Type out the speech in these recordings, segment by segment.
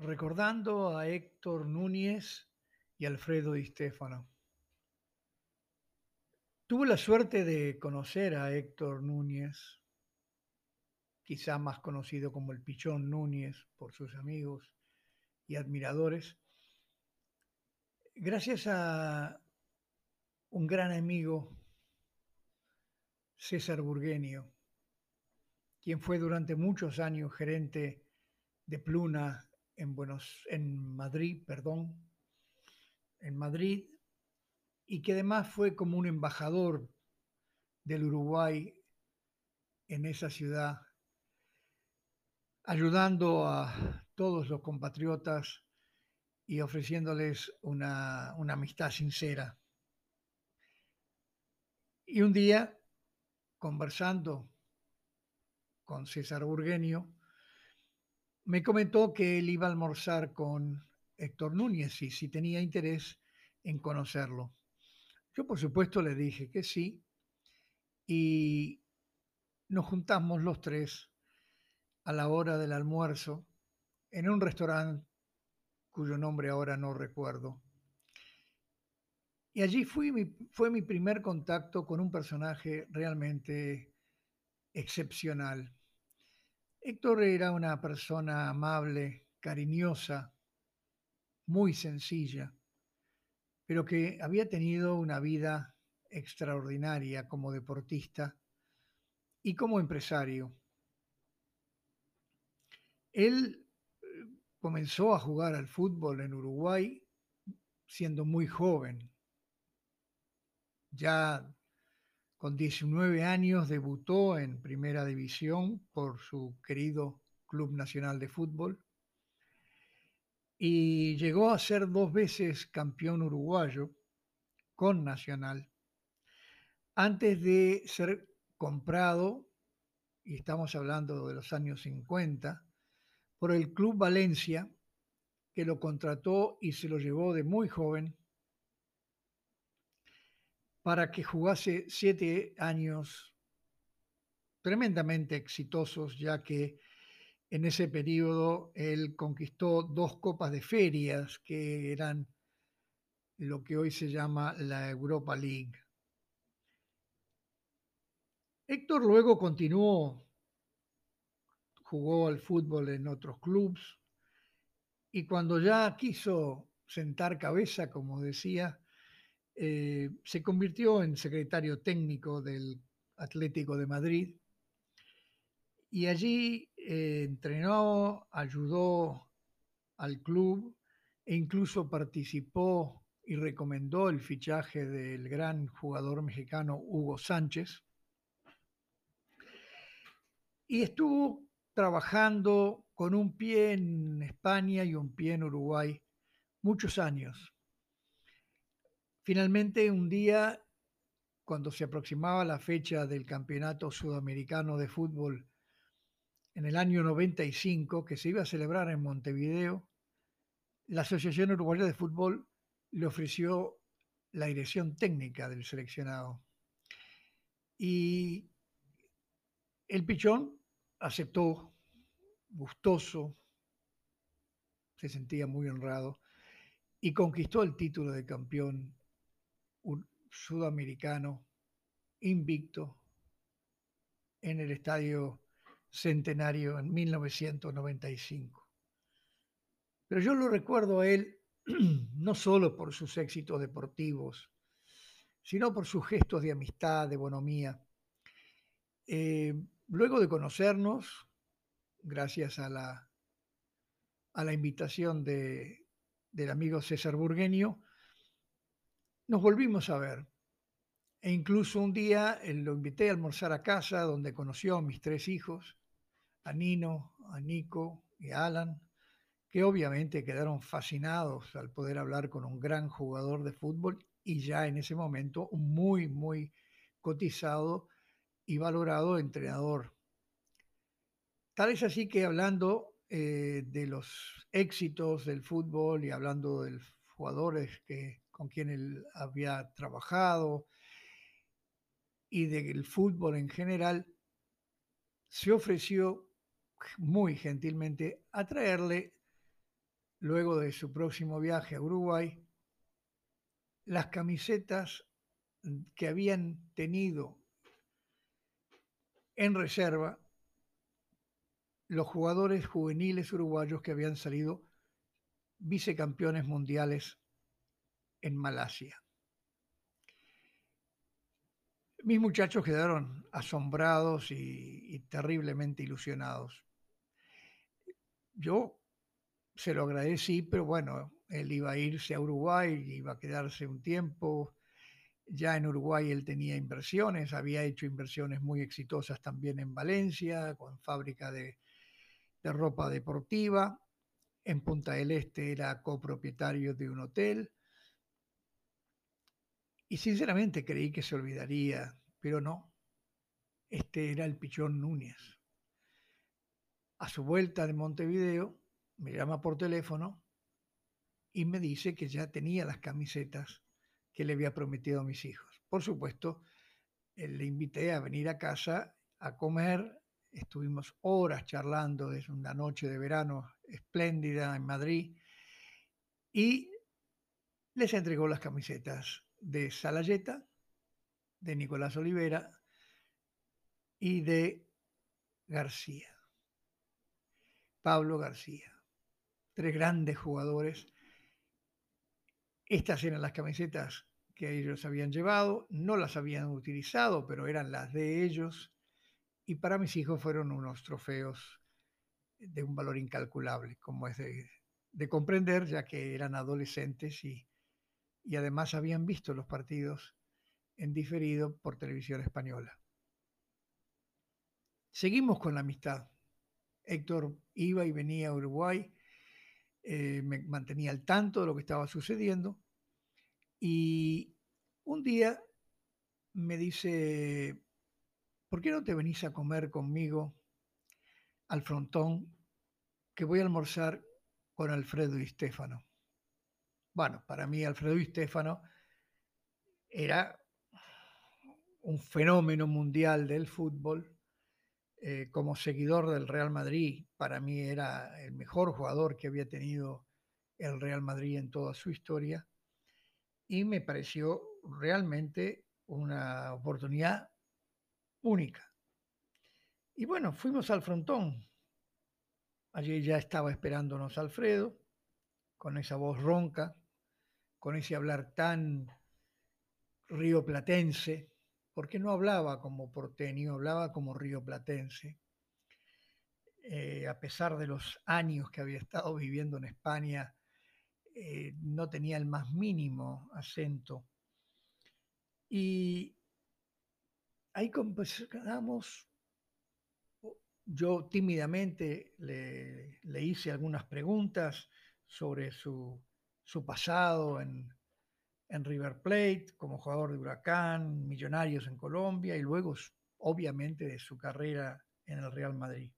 recordando a Héctor Núñez y Alfredo Di Stefano. Tuve la suerte de conocer a Héctor Núñez, quizá más conocido como el Pichón Núñez por sus amigos y admiradores, gracias a un gran amigo, César Burguenio, quien fue durante muchos años gerente de Pluna en, Buenos, en Madrid, perdón, en Madrid, y que además fue como un embajador del Uruguay en esa ciudad, ayudando a todos los compatriotas y ofreciéndoles una, una amistad sincera. Y un día, conversando con César Burgueño, me comentó que él iba a almorzar con Héctor Núñez y si tenía interés en conocerlo. Yo por supuesto le dije que sí y nos juntamos los tres a la hora del almuerzo en un restaurante cuyo nombre ahora no recuerdo. Y allí fui fue mi primer contacto con un personaje realmente excepcional. Héctor era una persona amable, cariñosa, muy sencilla, pero que había tenido una vida extraordinaria como deportista y como empresario. Él eh, comenzó a jugar al fútbol en Uruguay siendo muy joven. Ya con 19 años debutó en Primera División por su querido Club Nacional de Fútbol. Y llegó a ser dos veces campeón uruguayo con Nacional. Antes de ser comprado, y estamos hablando de los años 50, por el Club Valencia, que lo contrató y se lo llevó de muy joven para que jugase siete años tremendamente exitosos, ya que en ese periodo él conquistó dos copas de ferias que eran lo que hoy se llama la Europa League. Héctor luego continuó, jugó al fútbol en otros clubes y cuando ya quiso sentar cabeza, como decía, eh, se convirtió en secretario técnico del Atlético de Madrid y allí eh, entrenó, ayudó al club e incluso participó y recomendó el fichaje del gran jugador mexicano Hugo Sánchez. Y estuvo trabajando con un pie en España y un pie en Uruguay muchos años. Finalmente, un día, cuando se aproximaba la fecha del Campeonato Sudamericano de Fútbol en el año 95, que se iba a celebrar en Montevideo, la Asociación Uruguaya de Fútbol le ofreció la dirección técnica del seleccionado. Y el pichón aceptó, gustoso, se sentía muy honrado, y conquistó el título de campeón un sudamericano invicto en el Estadio Centenario en 1995. Pero yo lo recuerdo a él no solo por sus éxitos deportivos, sino por sus gestos de amistad, de bonomía. Eh, luego de conocernos, gracias a la, a la invitación de, del amigo César Burgueño, nos volvimos a ver. E incluso un día eh, lo invité a almorzar a casa donde conoció a mis tres hijos, a Nino, a Nico y a Alan, que obviamente quedaron fascinados al poder hablar con un gran jugador de fútbol y ya en ese momento un muy, muy cotizado y valorado entrenador. Tal es así que hablando eh, de los éxitos del fútbol y hablando de los jugadores que con quien él había trabajado y del fútbol en general, se ofreció muy gentilmente a traerle luego de su próximo viaje a Uruguay, las camisetas que habían tenido en reserva los jugadores juveniles uruguayos que habían salido vicecampeones mundiales en Malasia. Mis muchachos quedaron asombrados y, terriblemente ilusionados. Yo se lo agradecí, pero bueno, él iba a irse a Uruguay, iba a quedarse un tiempo. Ya en Uruguay él tenía inversiones, había hecho inversiones muy exitosas también en Valencia, con fábrica de, de ropa deportiva. En Punta del Este era copropietario de un hotel. Y sinceramente creí que se olvidaría, pero no. Este era el Pichón Núñez. A su vuelta de Montevideo, me llama por teléfono y me dice que ya tenía las camisetas que le había prometido a mis hijos. Por supuesto, eh, le invité a venir a casa a comer Estuvimos horas charlando, desde una noche de verano espléndida en Madrid y les entregó las camisetas de Salayeta, de Nicolás Olivera y de García, Pablo García. Tres grandes jugadores. Estas eran las camisetas que ellos habían llevado, no las habían utilizado, pero eran las de ellos y para mis hijos fueron unos trofeos de un valor incalculable, como es de, comprender, ya que eran adolescentes y, y además habían visto los partidos en diferido por televisión española. Seguimos con la amistad. Héctor iba y venía a Uruguay, eh, me mantenía al tanto de lo que estaba sucediendo y un día me dice, ¿por qué no te venís a comer conmigo al frontón que voy a almorzar con Alfredo y Stefano? Bueno, para mí Alfredo y Stefano era un fenómeno mundial del fútbol. Eh, como seguidor del Real Madrid, para mí era el mejor jugador que había tenido el Real Madrid en toda su historia. Y me pareció realmente una oportunidad única. Y bueno, fuimos al frontón. Allí ya estaba esperándonos Alfredo, con esa voz ronca, con ese hablar tan rioplatense, porque no hablaba como porteño, hablaba como rioplatense. Eh, a pesar de los años que había estado viviendo en España, eh, no tenía el más mínimo acento. Y ahí comenzamos, yo tímidamente le, hice algunas preguntas sobre su, pasado en, en, River Plate, como jugador de Huracán, Millonarios en Colombia y luego, obviamente, de su carrera en el Real Madrid.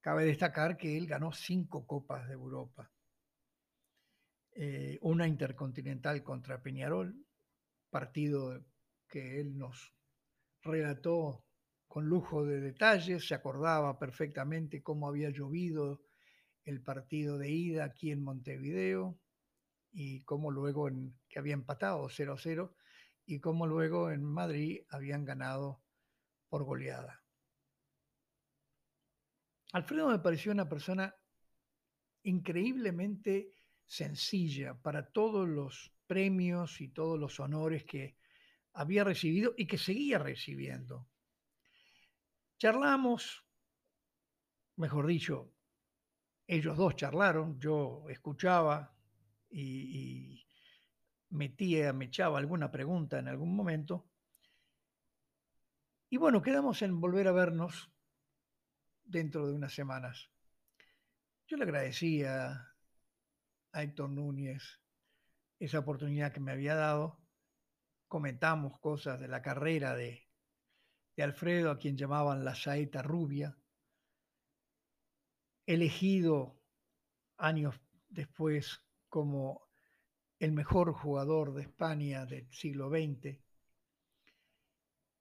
Cabe destacar que él ganó cinco Copas de Europa. Eh, una intercontinental contra Peñarol, partido que él nos relató con lujo de detalles, se acordaba perfectamente cómo había llovido el partido de ida aquí en Montevideo y cómo luego en, que había empatado 0 a 0 y cómo luego en Madrid habían ganado por goleada. Alfredo me pareció una persona increíblemente sencilla para todos los premios y todos los honores que había recibido y que seguía recibiendo. Charlamos, mejor dicho, ellos dos charlaron, yo escuchaba y, metía, me echaba alguna pregunta en algún momento. Y bueno, quedamos en volver a vernos dentro de unas semanas. Yo le agradecía a Héctor Núñez esa oportunidad que me había dado comentamos cosas de la carrera de, Alfredo, a quien llamaban la saeta rubia, elegido años después como el mejor jugador de España del siglo XX,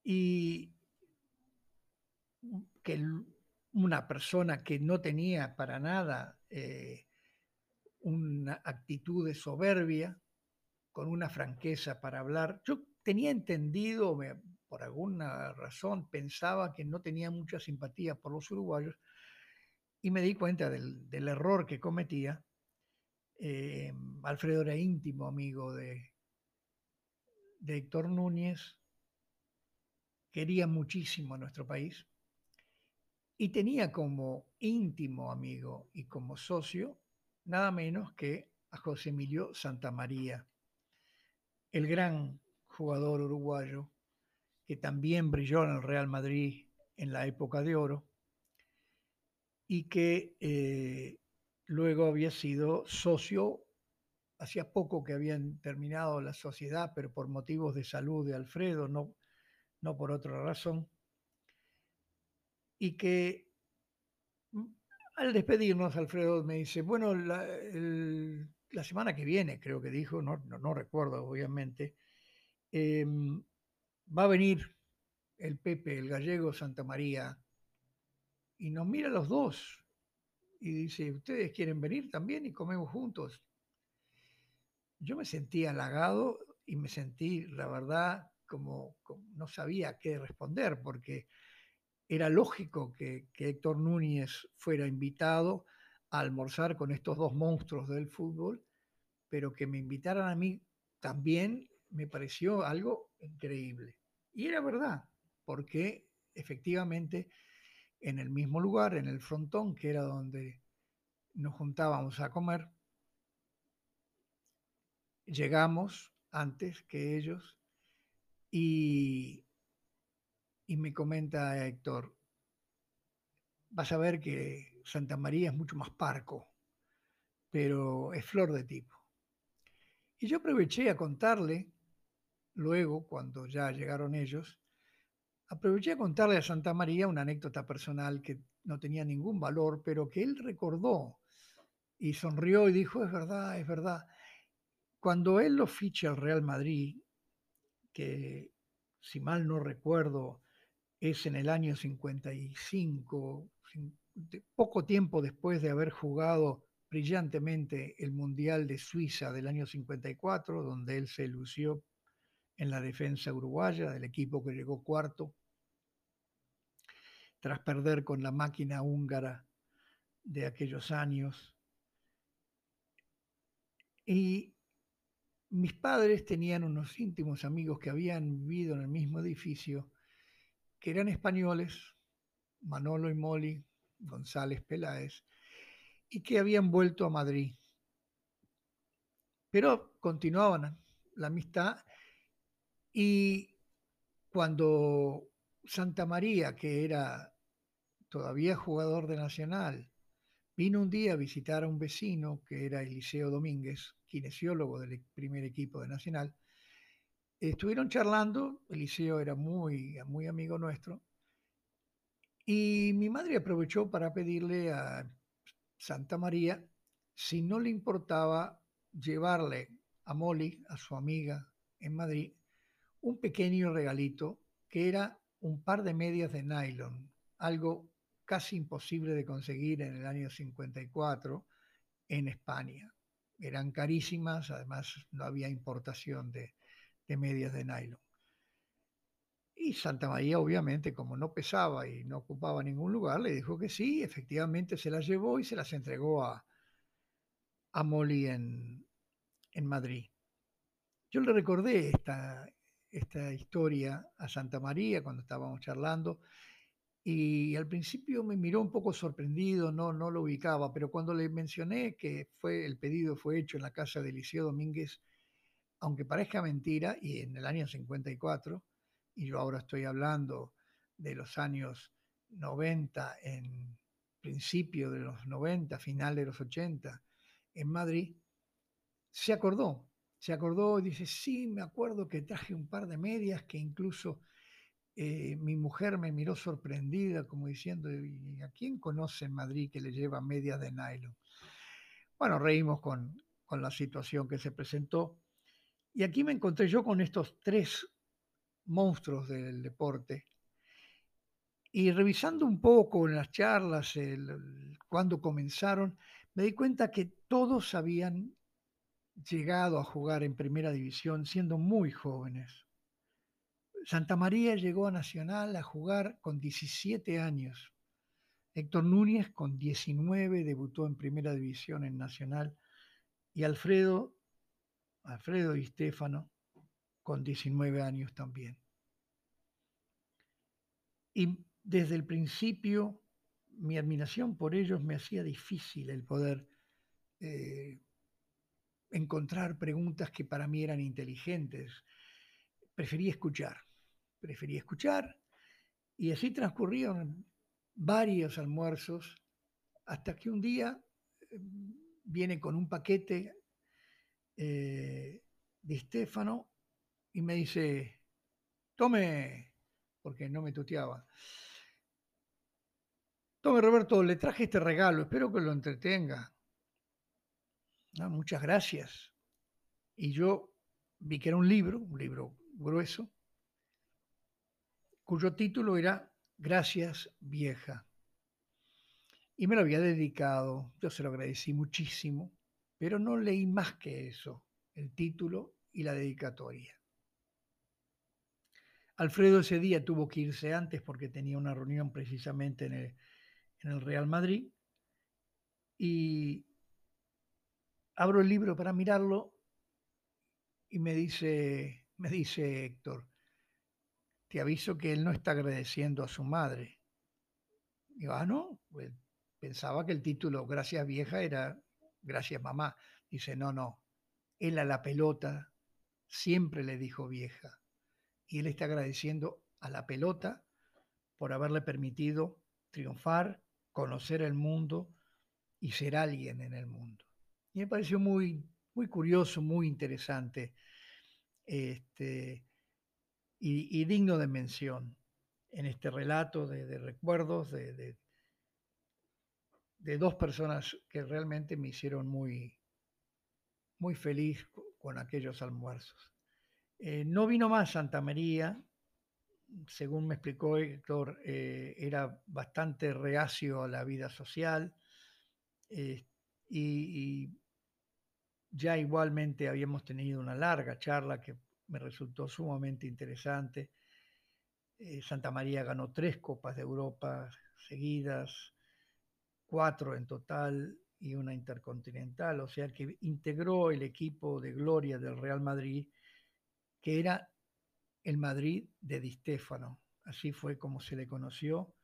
y que una persona que no tenía para nada eh, una actitud de soberbia, con una franqueza para hablar. Yo tenía entendido, por alguna razón, pensaba que no tenía mucha simpatía por los uruguayos y me di cuenta del, error que cometía. Eh, Alfredo era íntimo amigo de, de Héctor Núñez, quería muchísimo a nuestro país y tenía como íntimo amigo y como socio nada menos que a José Emilio Santamaría, el gran jugador uruguayo que también brilló en el Real Madrid en la época de oro y que eh, luego había sido socio, hacía poco que habían terminado la sociedad, pero por motivos de salud de Alfredo, no, no por otra razón, y que mm, al despedirnos, Alfredo me dice, bueno, la, semana que viene, creo que dijo, no, no, recuerdo obviamente, em, va a venir el Pepe, el gallego Santa María, y nos mira los dos y dice, ¿ustedes quieren venir también y comemos juntos? Yo me sentí halagado y me sentí, la verdad, como, no sabía qué responder, porque era lógico que, que, Héctor Núñez fuera invitado a almorzar con estos dos monstruos del fútbol, pero que me invitaran a mí también me pareció algo increíble. Y era verdad, porque efectivamente en el mismo lugar, en el frontón, que era donde nos juntábamos a comer, llegamos antes que ellos y, y me comenta Héctor, vas a ver que Santa María es mucho más parco, pero es flor de tipo. Y yo aproveché a contarle, luego, cuando ya llegaron ellos, Aproveché a contarle a Santa María una anécdota personal que no tenía ningún valor, pero que él recordó y sonrió y dijo, es verdad, es verdad. Cuando él lo ficha al Real Madrid, que si mal no recuerdo es en el año 55, poco tiempo después de haber jugado brillantemente el Mundial de Suiza del año 54, donde él se lució en la defensa uruguaya del equipo que llegó cuarto, tras perder con la máquina húngara de aquellos años. Y mis padres tenían unos íntimos amigos que habían vivido en el mismo edificio, que eran españoles, Manolo y Moli González Peláez, y que habían vuelto a Madrid. Pero continuaban la amistad y cuando Santa María, que era todavía jugador de Nacional, vino un día a visitar a un vecino que era Eliseo Domínguez, kinesiólogo del primer equipo de Nacional. Estuvieron charlando, Eliseo era muy, muy amigo nuestro, y mi madre aprovechó para pedirle a Santa María si no le importaba llevarle a Molly, a su amiga en Madrid, un pequeño regalito que era un par de medias de nylon, algo casi imposible de conseguir en el año 54 en España. Eran carísimas, además no había importación de, medias de nylon. Y Santa María, obviamente, como no pesaba y no ocupaba ningún lugar, le dijo que sí, efectivamente se las llevó y se las entregó a, a Molly en, en Madrid. Yo le recordé esta, esta historia a Santa María cuando estábamos charlando y al principio me miró un poco sorprendido, no, no lo ubicaba, pero cuando le mencioné que fue, el pedido fue hecho en la casa de Eliseo Domínguez, aunque parezca mentira, y en el año 54, y yo ahora estoy hablando de los años 90, en principio de los 90, final de los 80, en Madrid, se acordó se acordó y dice, sí, me acuerdo que traje un par de medias que incluso eh, mi mujer me miró sorprendida como diciendo, ¿y a quién conoce en Madrid que le lleva medias de nylon? Bueno, reímos con, con la situación que se presentó. Y aquí me encontré yo con estos tres monstruos del deporte. Y revisando un poco en las charlas, cuando comenzaron, me di cuenta que todos habían llegado a jugar en primera división siendo muy jóvenes. Santa María llegó a Nacional a jugar con 17 años. Héctor Núñez con 19 debutó en primera división en Nacional y Alfredo, Alfredo y Stefano con 19 años también. Y desde el principio mi admiración por ellos me hacía difícil el poder eh, encontrar preguntas que para mí eran inteligentes. Prefería escuchar, prefería escuchar y así transcurrieron varios almuerzos hasta que un día eh, viene con un paquete eh, de Estefano y me dice, tome, porque no me tuteaba, tome Roberto, le traje este regalo, espero que lo entretenga. Ah, muchas gracias. Y yo vi que era un libro, un libro grueso, cuyo título era Gracias vieja. Y me lo había dedicado, yo se lo agradecí muchísimo, pero no leí más que eso, el título y la dedicatoria. Alfredo ese día tuvo que irse antes porque tenía una reunión precisamente en el, en el Real Madrid y abro el libro para mirarlo y me dice, me dice Héctor, te aviso que él no está agradeciendo a su madre. Digo, ah, no, pues pensaba que el título Gracias vieja era Gracias mamá. Dice, no, no, él a la pelota siempre le dijo vieja. Y él está agradeciendo a la pelota por haberle permitido triunfar, conocer el mundo y ser alguien en el mundo. Y me pareció muy, muy curioso, muy interesante este, y, digno de mención en este relato de, recuerdos de, de, dos personas que realmente me hicieron muy, muy feliz con aquellos almuerzos. Eh, no vino más Santa María, según me explicó Héctor, eh, era bastante reacio a la vida social eh, y, ya igualmente habíamos tenido una larga charla que me resultó sumamente interesante. Eh, Santa María ganó tres Copas de Europa seguidas, cuatro en total y una intercontinental, o sea que integró el equipo de gloria del Real Madrid, que era el Madrid de Di Stéfano, así fue como se le conoció.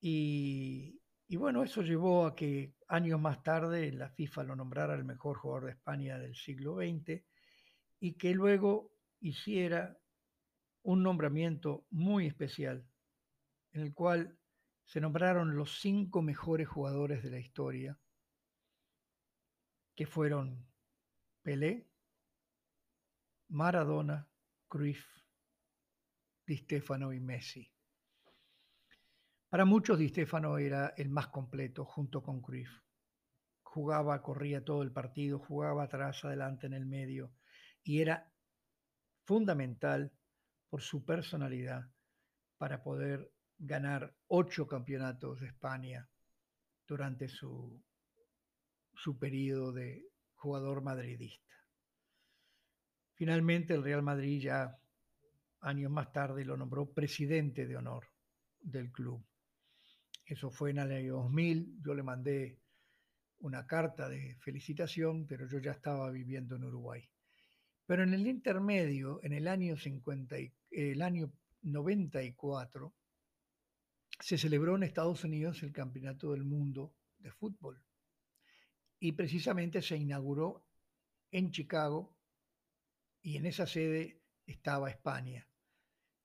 Y, y bueno, eso llevó a que años más tarde la FIFA lo nombrara el mejor jugador de España del siglo XX y que luego hiciera un nombramiento muy especial en el cual se nombraron los cinco mejores jugadores de la historia, que fueron Pelé, Maradona, Cruyff, Di Stefano y Messi. Para muchos Di Stefano era el más completo junto con Cruyff. Jugaba, corría todo el partido, jugaba atrás, adelante, en el medio y era fundamental por su personalidad para poder ganar ocho campeonatos de España durante su, su periodo de jugador madridista. Finalmente el Real Madrid ya años más tarde lo nombró presidente de honor del club. Eso fue en el año 2000. Yo le mandé una carta de felicitación, pero yo ya estaba viviendo en Uruguay. Pero en el intermedio, en el año, 50, el año 94, se celebró en Estados Unidos el Campeonato del Mundo de Fútbol. Y precisamente se inauguró en Chicago y en esa sede estaba España.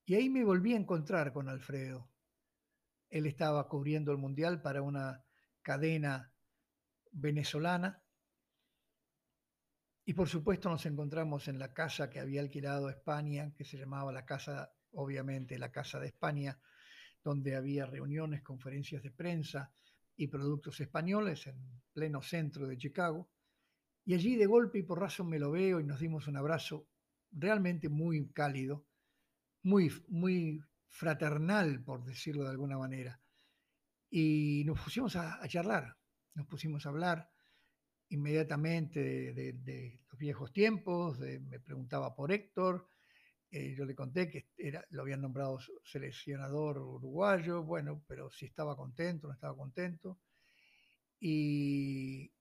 Y ahí me volví a encontrar con Alfredo. Él estaba cubriendo el Mundial para una cadena venezolana. Y por supuesto nos encontramos en la casa que había alquilado España, que se llamaba la casa, obviamente, la Casa de España, donde había reuniones, conferencias de prensa y productos españoles en pleno centro de Chicago. Y allí de golpe y por razón me lo veo y nos dimos un abrazo realmente muy cálido, muy, muy fraternal, por decirlo de alguna manera. Y nos pusimos a, charlar. nos pusimos a hablar inmediatamente de, los viejos tiempos, me preguntaba por Héctor, eh, yo le conté que era, lo habían nombrado seleccionador uruguayo, bueno, pero si estaba contento, no estaba contento. Y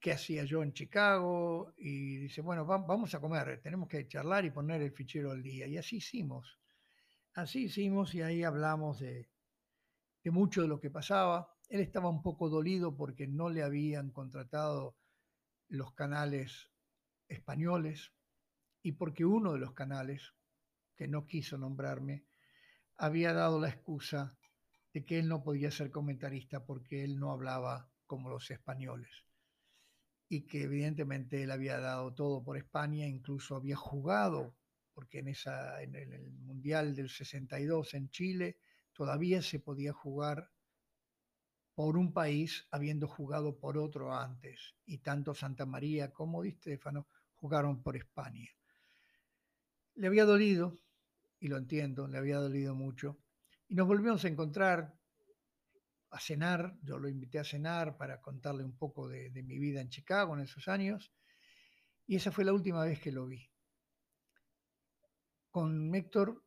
qué hacía yo en Chicago. Y dice, bueno, vamos a comer, tenemos que charlar y poner el fichero al día. Y así hicimos. Así hicimos y ahí hablamos de, de mucho de lo que pasaba. Él estaba un poco dolido porque no le habían contratado los canales españoles y porque uno de los canales, que no quiso nombrarme, había dado la excusa de que él no podía ser comentarista porque él no hablaba como los españoles. Y que evidentemente él había dado todo por España, incluso había jugado, porque en, esa, en el Mundial del 62 en Chile todavía se podía jugar por un país habiendo jugado por otro antes. Y tanto Santa María como Di Stefano jugaron por España. Le había dolido, y lo entiendo, le había dolido mucho. Y nos volvimos a encontrar a cenar, yo lo invité a cenar para contarle un poco de, mi vida en Chicago en esos años, y esa fue la última vez que lo vi. Con Héctor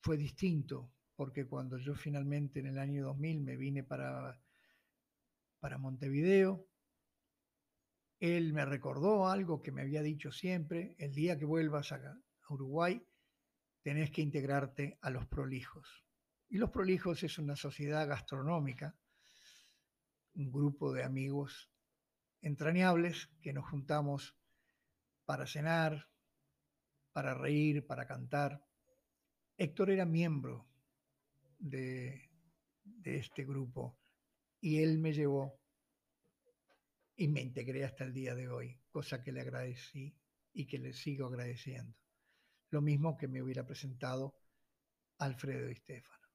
fue distinto, porque cuando yo finalmente en el año 2000 me vine para, para Montevideo, él me recordó algo que me había dicho siempre, el día que vuelvas a Uruguay, tenés que integrarte a los prolijos. Y los prolijos es una sociedad gastronómica, un grupo de amigos entrañables que nos juntamos para cenar, para reír, para cantar. Héctor era miembro de, de este grupo y él me llevó y me integré hasta el día de hoy, cosa que le agradecí y que le sigo agradeciendo lo mismo que me hubiera presentado Alfredo y Stefano.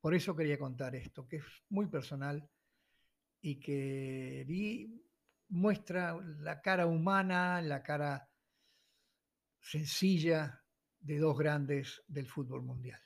Por eso quería contar esto, que es muy personal y que muestra la cara humana, la cara sencilla de dos grandes del fútbol mundial.